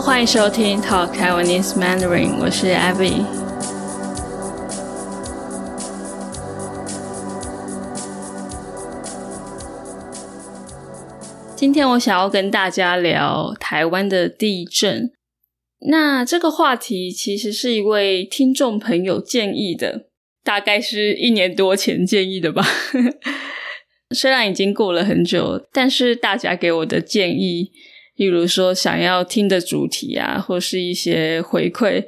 欢迎收听 Talk Taiwanese Mandarin，我是 Abby。今天我想要跟大家聊台湾的地震。那这个话题其实是一位听众朋友建议的，大概是一年多前建议的吧。虽然已经过了很久，但是大家给我的建议，例如说想要听的主题啊，或是一些回馈，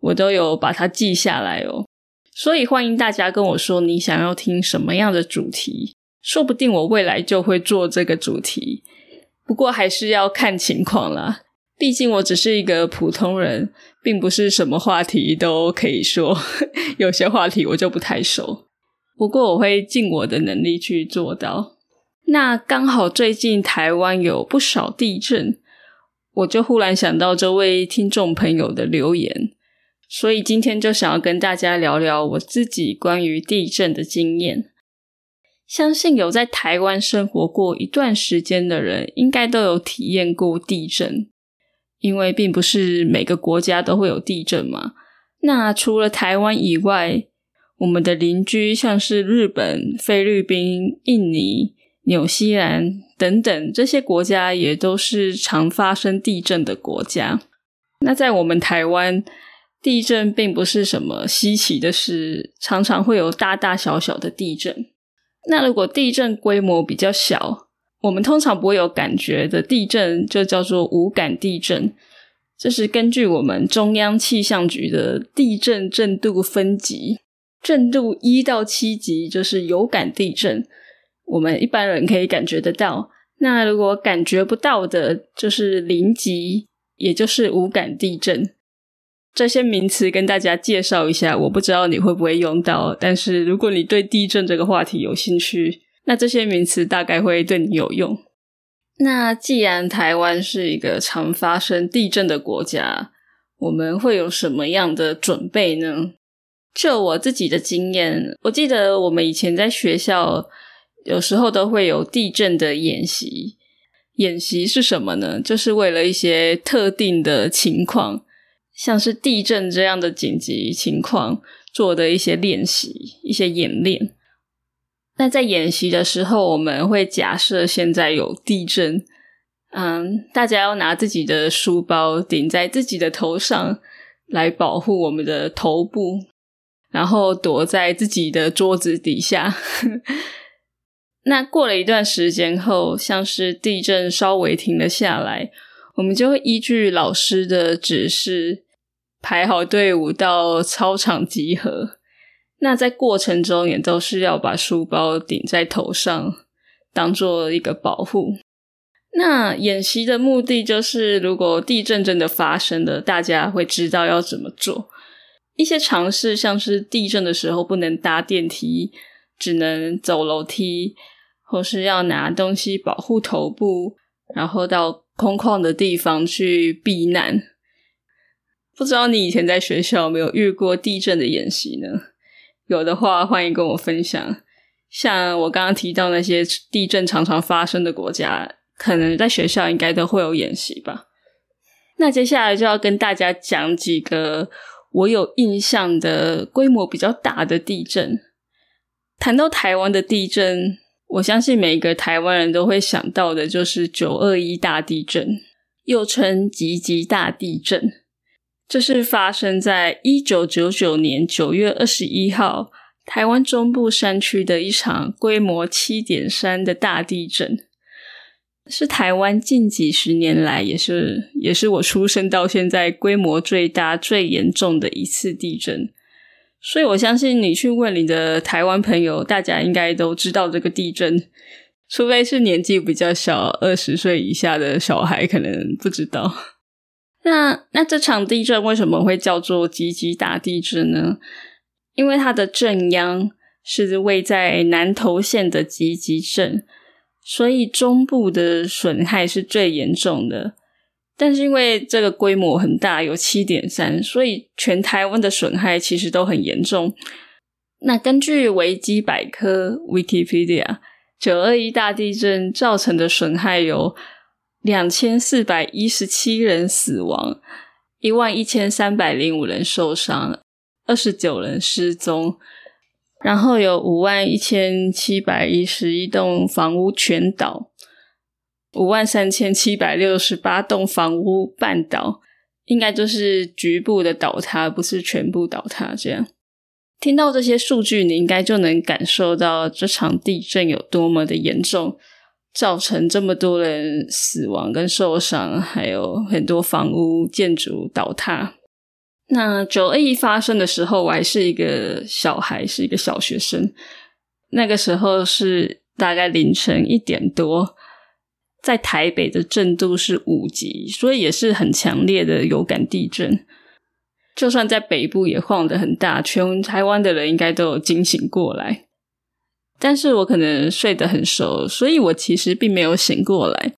我都有把它记下来哦。所以欢迎大家跟我说你想要听什么样的主题，说不定我未来就会做这个主题。不过还是要看情况啦。毕竟我只是一个普通人，并不是什么话题都可以说。有些话题我就不太熟，不过我会尽我的能力去做到。那刚好最近台湾有不少地震，我就忽然想到这位听众朋友的留言，所以今天就想要跟大家聊聊我自己关于地震的经验。相信有在台湾生活过一段时间的人，应该都有体验过地震。因为并不是每个国家都会有地震嘛。那除了台湾以外，我们的邻居像是日本、菲律宾、印尼、纽西兰等等这些国家，也都是常发生地震的国家。那在我们台湾，地震并不是什么稀奇的事，常常会有大大小小的地震。那如果地震规模比较小，我们通常不会有感觉的地震，就叫做无感地震。这是根据我们中央气象局的地震震度分级，震度一到七级就是有感地震，我们一般人可以感觉得到。那如果感觉不到的，就是零级，也就是无感地震。这些名词跟大家介绍一下，我不知道你会不会用到，但是如果你对地震这个话题有兴趣。那这些名词大概会对你有用。那既然台湾是一个常发生地震的国家，我们会有什么样的准备呢？就我自己的经验，我记得我们以前在学校有时候都会有地震的演习。演习是什么呢？就是为了一些特定的情况，像是地震这样的紧急情况做的一些练习、一些演练。那在演习的时候，我们会假设现在有地震，嗯，大家要拿自己的书包顶在自己的头上，来保护我们的头部，然后躲在自己的桌子底下。那过了一段时间后，像是地震稍微停了下来，我们就会依据老师的指示排好队伍到操场集合。那在过程中也都是要把书包顶在头上，当做一个保护。那演习的目的就是，如果地震真的发生了，大家会知道要怎么做。一些尝试，像是地震的时候不能搭电梯，只能走楼梯，或是要拿东西保护头部，然后到空旷的地方去避难。不知道你以前在学校有没有遇过地震的演习呢？有的话，欢迎跟我分享。像我刚刚提到那些地震常常发生的国家，可能在学校应该都会有演习吧。那接下来就要跟大家讲几个我有印象的规模比较大的地震。谈到台湾的地震，我相信每一个台湾人都会想到的就是九二一大地震，又称吉吉大地震。这是发生在一九九九年九月二十一号，台湾中部山区的一场规模七点三的大地震，是台湾近几十年来，也是也是我出生到现在规模最大、最严重的一次地震。所以我相信你去问你的台湾朋友，大家应该都知道这个地震，除非是年纪比较小、二十岁以下的小孩，可能不知道。那那这场地震为什么会叫做吉吉大地震呢？因为它的震央是位在南投县的吉吉镇，所以中部的损害是最严重的。但是因为这个规模很大，有七点三，所以全台湾的损害其实都很严重。那根据维基百科 （Wikipedia），九二一大地震造成的损害有。两千四百一十七人死亡，一万一千三百零五人受伤，二十九人失踪，然后有五万一千七百一十一栋房屋全倒，五万三千七百六十八栋房屋半倒，应该就是局部的倒塌，不是全部倒塌。这样听到这些数据，你应该就能感受到这场地震有多么的严重。造成这么多人死亡跟受伤，还有很多房屋建筑倒塌。那九二一发生的时候，我还是一个小孩，是一个小学生。那个时候是大概凌晨一点多，在台北的震度是五级，所以也是很强烈的有感地震。就算在北部也晃得很大，全台湾的人应该都有惊醒过来。但是我可能睡得很熟，所以我其实并没有醒过来。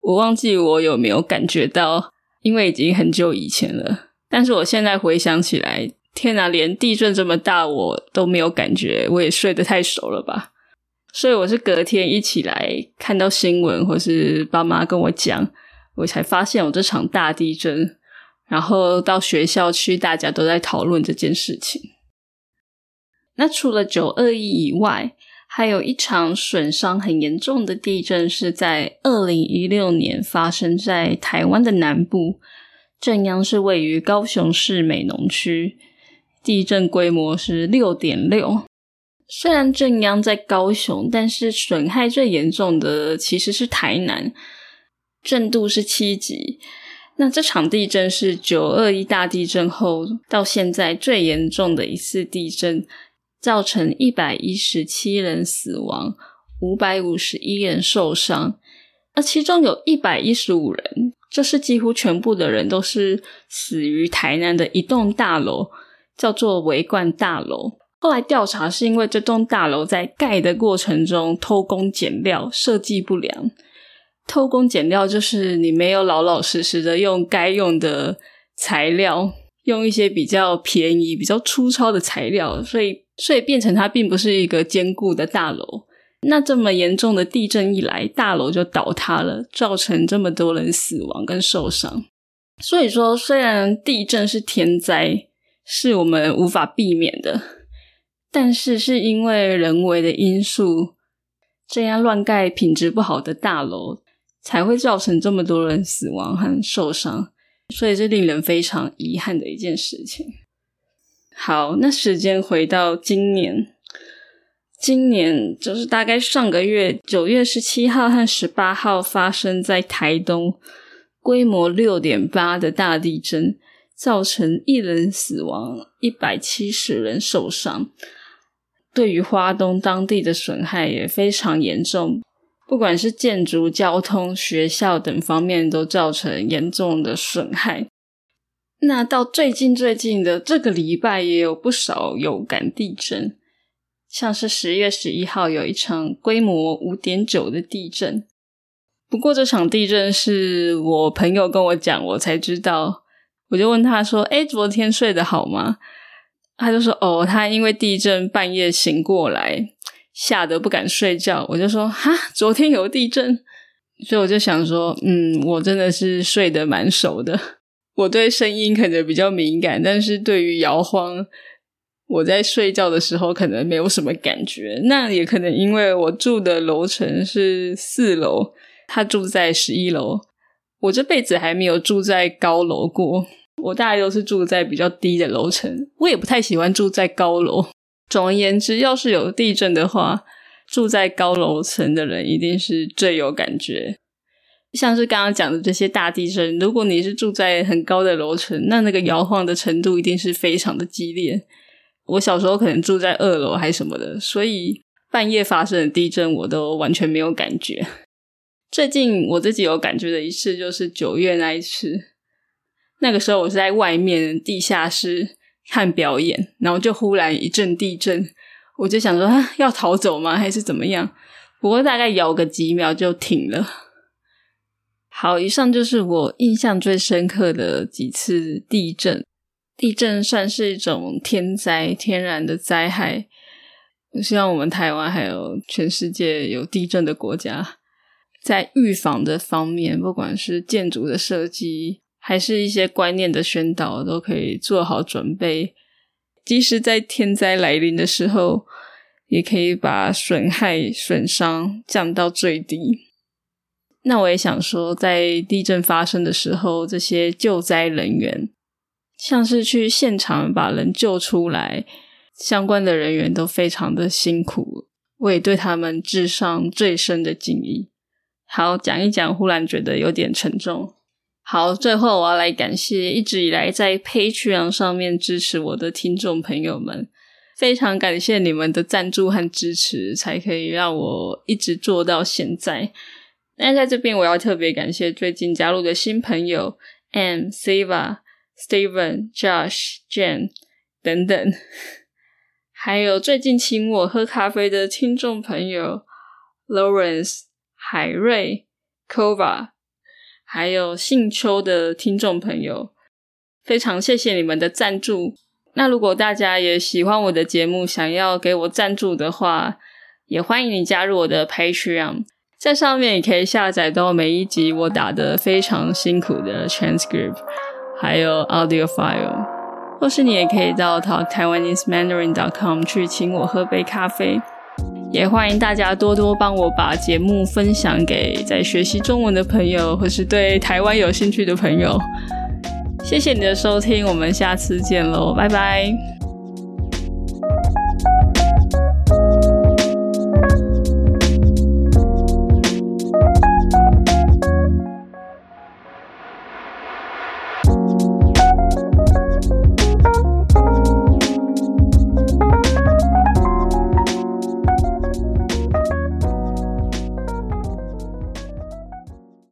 我忘记我有没有感觉到，因为已经很久以前了。但是我现在回想起来，天哪，连地震这么大我都没有感觉，我也睡得太熟了吧？所以我是隔天一起来看到新闻，或是爸妈跟我讲，我才发现有这场大地震。然后到学校去，大家都在讨论这件事情。那除了九二一以外，还有一场损伤很严重的地震，是在二零一六年发生在台湾的南部，震央是位于高雄市美浓区，地震规模是六点六。虽然震央在高雄，但是损害最严重的其实是台南，震度是七级。那这场地震是九二一大地震后到现在最严重的一次地震。造成一百一十七人死亡，五百五十一人受伤，而其中有一百一十五人，这是几乎全部的人都是死于台南的一栋大楼，叫做维冠大楼。后来调查是因为这栋大楼在盖的过程中偷工减料，设计不良。偷工减料就是你没有老老实实的用该用的材料，用一些比较便宜、比较粗糙的材料，所以。所以变成它并不是一个坚固的大楼。那这么严重的地震一来，大楼就倒塌了，造成这么多人死亡跟受伤。所以说，虽然地震是天灾，是我们无法避免的，但是是因为人为的因素，这样乱盖品质不好的大楼，才会造成这么多人死亡和受伤。所以是令人非常遗憾的一件事情。好，那时间回到今年，今年就是大概上个月九月十七号和十八号发生在台东规模六点八的大地震，造成一人死亡，一百七十人受伤。对于花东当地的损害也非常严重，不管是建筑、交通、学校等方面都造成严重的损害。那到最近最近的这个礼拜，也有不少有感地震，像是十月十一号有一场规模五点九的地震。不过这场地震是我朋友跟我讲，我才知道。我就问他说：“哎，昨天睡得好吗？”他就说：“哦，他因为地震半夜醒过来，吓得不敢睡觉。”我就说：“哈，昨天有地震。”所以我就想说：“嗯，我真的是睡得蛮熟的。”我对声音可能比较敏感，但是对于摇晃，我在睡觉的时候可能没有什么感觉。那也可能因为我住的楼层是四楼，他住在十一楼。我这辈子还没有住在高楼过，我大概都是住在比较低的楼层。我也不太喜欢住在高楼。总而言之，要是有地震的话，住在高楼层的人一定是最有感觉。像是刚刚讲的这些大地震，如果你是住在很高的楼层，那那个摇晃的程度一定是非常的激烈。我小时候可能住在二楼还什么的，所以半夜发生的地震我都完全没有感觉。最近我自己有感觉的一次就是九月那一次，那个时候我是在外面地下室看表演，然后就忽然一阵地震，我就想说要逃走吗？还是怎么样？不过大概摇个几秒就停了。好，以上就是我印象最深刻的几次地震。地震算是一种天灾，天然的灾害。我希望我们台湾还有全世界有地震的国家，在预防的方面，不管是建筑的设计，还是一些观念的宣导，都可以做好准备。即使在天灾来临的时候，也可以把损害损伤降到最低。那我也想说，在地震发生的时候，这些救灾人员，像是去现场把人救出来，相关的人员都非常的辛苦，我也对他们致上最深的敬意。好，讲一讲，忽然觉得有点沉重。好，最后我要来感谢一直以来在 Patreon 上面支持我的听众朋友们，非常感谢你们的赞助和支持，才可以让我一直做到现在。那在这边，我要特别感谢最近加入的新朋友 M、Siva、Steven、Josh、Jane 等等，还有最近请我喝咖啡的听众朋友 Lawrence、海瑞、Kova，还有姓邱的听众朋友，非常谢谢你们的赞助。那如果大家也喜欢我的节目，想要给我赞助的话，也欢迎你加入我的 Patreon。在上面也可以下载到每一集我打的非常辛苦的 transcript，还有 audio file，或是你也可以到 talk taiwanese mandarin dot com 去请我喝杯咖啡。也欢迎大家多多帮我把节目分享给在学习中文的朋友，或是对台湾有兴趣的朋友。谢谢你的收听，我们下次见喽，拜拜。